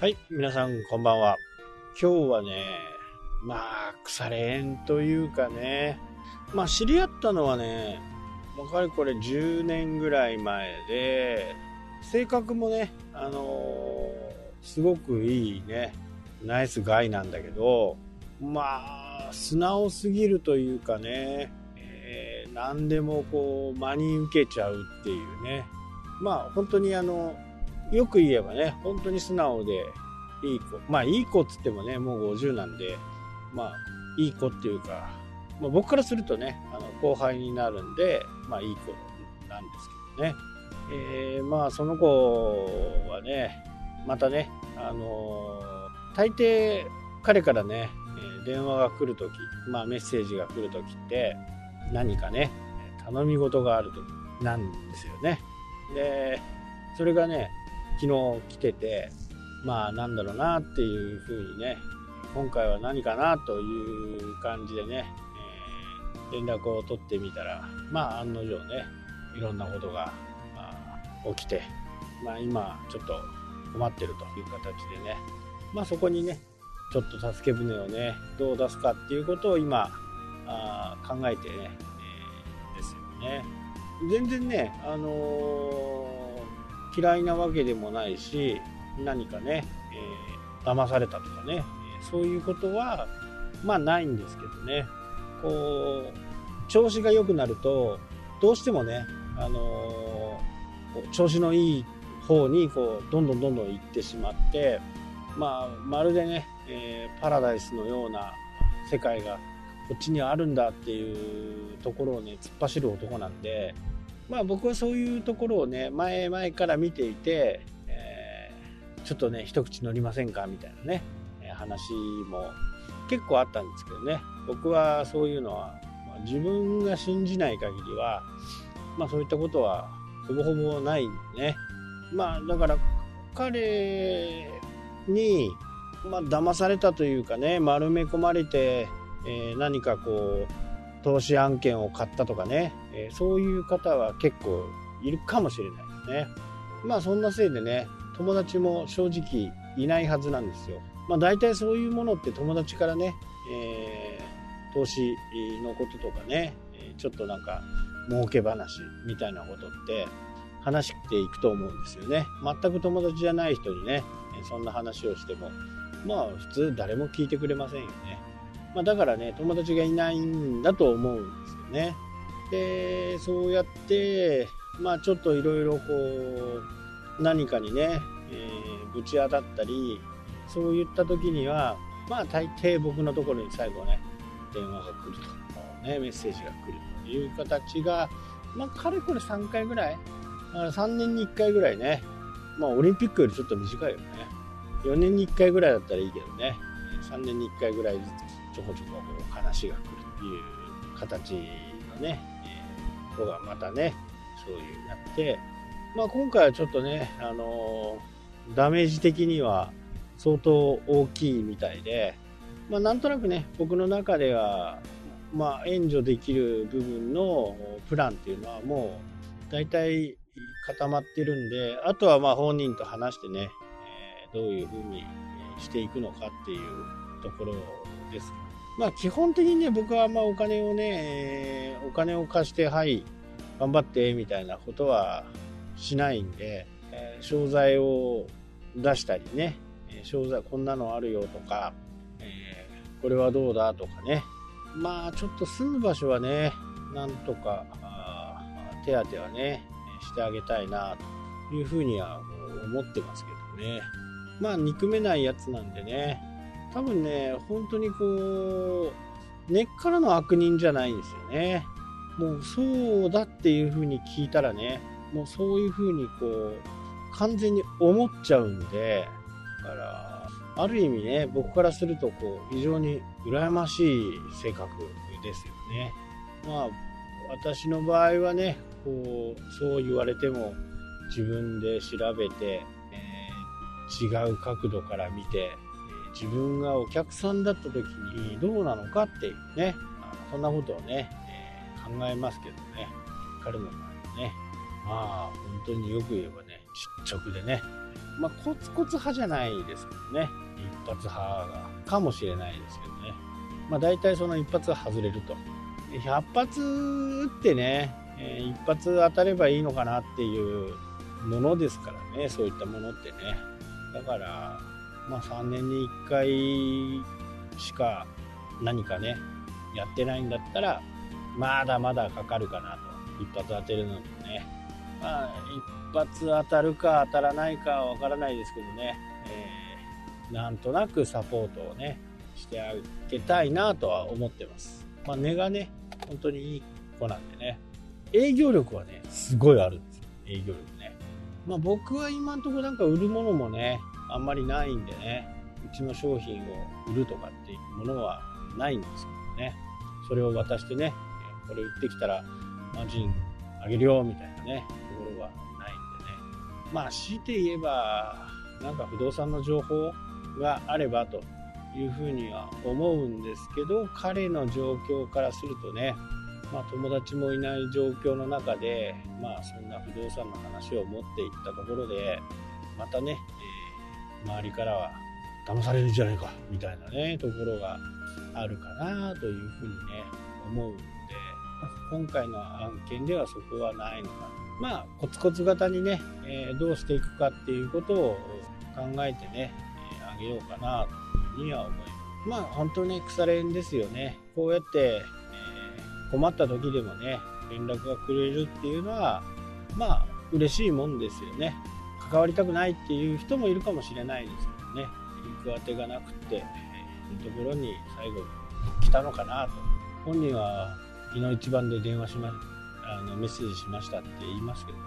はい、皆さんこんばんは。今日はね、まあ、腐れ縁というかね、まあ、知り合ったのはね、もうかれこれ10年ぐらい前で、性格もね、あのーすごくいいね、ナイスガイなんだけど、まあ、素直すぎるというかね、えー何でもこう、真に受けちゃうっていうね、まあ、本当にあの、よく言えばね、本当に素直でいい子。まあ、いい子っつってもね、もう50なんで、まあ、いい子っていうか、まあ、僕からするとね、あの後輩になるんで、まあ、いい子なんですけどね。えーまあ、その子はね、またね、あのー大抵彼からね、電話が来るとき、まあ、メッセージが来るときって、何かね、頼み事があるときなんですよね。で、それがね、昨日来てて、まあなんだろうなっていうふうにね、今回は何かなという感じでね、えー連絡を取ってみたら、まあ案の定ね、いろんなことが、まあ起きて、まあ今ちょっと困ってるという形でね、まあそこにね、ちょっと助け舟をね、どう出すかっていうことを今、あ考えてね、えーですよね。全然ね、あのー嫌いなわけでもないし、何かね、えー騙されたとかね、そういうことは、まあないんですけどね、こう、調子が良くなると、どうしてもね、あのー調子のいい方に、こう、どんどんどんどん行ってしまって、まあ、まるでね、えーパラダイスのような世界がこっちにあるんだっていうところをね、突っ走る男なんで、まあ僕はそういうところをね、前々から見ていて、えーちょっとね、一口乗りませんかみたいなね、話も結構あったんですけどね、僕はそういうのは、まあ自分が信じない限りは、まあそういったことはほぼほぼないんでね。まあだから彼に、まあ騙されたというかね、丸め込まれて、えー何かこう、投資案件を買ったとかね、えーそういう方は結構いるかもしれないですね。まあそんなせいでね、友達も正直いないはずなんですよ。まあ大体そういうものって友達からね、えー投資のこととかね、えちょっとなんか儲け話みたいなことって話していくと思うんですよね。全く友達じゃない人にね、えそんな話をしても、まあ普通誰も聞いてくれませんよね。まあ、だからね、友達がいないんだと思うんですよね。で、そうやって、まあちょっといろいろこう、何かにね、えーぶち当たったり、そういった時には、まあ大抵僕のところに最後ね、電話が来ると、ね、メッセージが来るという形が、まあかれこれ3回ぐらい、3年に1回ぐらいね、まあオリンピックよりちょっと短いよね。4年に1回ぐらいだったらいいけどね、3年に1回ぐらいずょこちょこ話が来るという形のね、えー子がまたね、そういうなって、まあ今回はちょっとね、あのーダメージ的には相当大きいみたいで、まあなんとなくね、僕の中では、まあ援助できる部分のプランっていうのはもう大体固まってるんで、あとはまあ本人と話してね、えーどういうふうにしていくのかっていうところです。まあ基本的にね、僕はあんまお金をね、お金を貸して、はい、頑張って、みたいなことはしないんで、商材を出したりね、商材こんなのあるよとか、これはどうだとかね。まあちょっと住む場所はね、なんとか、手当はね、してあげたいなというふうには思ってますけどね。まあ憎めないやつなんでね、多分ね、本当にこう、根っからの悪人じゃないんですよね。もうそうだっていう風に聞いたらね、もうそういう風にこう、完全に思っちゃうんで、だから、ある意味ね、僕からするとこう、非常に羨ましい性格ですよね。まあ、私の場合はね、こう、そう言われても、自分で調べて、えー違う角度から見て、自分がお客さんだった時にどうなのかっていうね、そんなことをね、えー考えますけどね、彼の場合はね、まあ本当によく言えばね、実直でね、まあ、コツコツ派じゃないですけどね。一発派がかもしれないですけどね。まあ、大体その一発は外れると。100発撃ってね、えー、一発当たればいいのかなっていうものですからね、そういったものってね。だから、まあ、3年に1回しか何かね、やってないんだったら、まだまだかかるかなと。一発当てるのにね。まあ、一発当たるか当たらないかはわからないですけどね、えー、なんとなくサポートをね、してあげたいなとは思ってます。まあ、根がね、本当にいい子なんでね、営業力はね、すごいあるんですよ。営業力ね。まあ、僕は今んとこなんか売るものもね、あんまりないんでね、うちの商品を売るとかっていうものはないんですけどね、それを渡してね、これ売ってきたらマジンあげるよみたいなね、ところはないんでね。まあ、強いて言えば、なんか不動産の情報があればというふうには思うんですけど、彼の状況からするとね、まあ、友達もいない状況の中で、まあ、そんな不動産の話を持っていったところで、またね、えー、周りからは騙されるんじゃないかみたいなねところがあるかなというふうにね思うんで今回の案件ではそこはないのか。なまあコツコツ型にね、え、どうしていくかっていうことを考えてね、え、あげようかなというふうには思います。まあ本当ね腐れ縁ですよね。こうやって、え、困った時でもね連絡がくれるっていうのはまあ嬉しいもんですよね。関わりたくないっていう人もいるかもしれないですけどね。行く当てがなくて、えー、いうところに最後来たのかなと。本人は昨日一番で電話しまあのメッセージしましたって言いますけどね、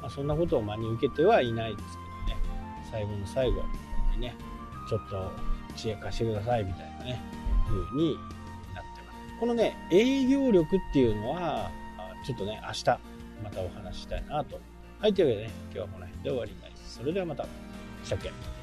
まあ、そんなことを真に受けてはいないですけどね。最後の最後にねちょっと知恵貸してくださいみたいなね風になってます。このね営業力っていうのはちょっとね明日またお話したいなと。はいというわけでね今日はこの辺で終わりになります。それではまた。したっけ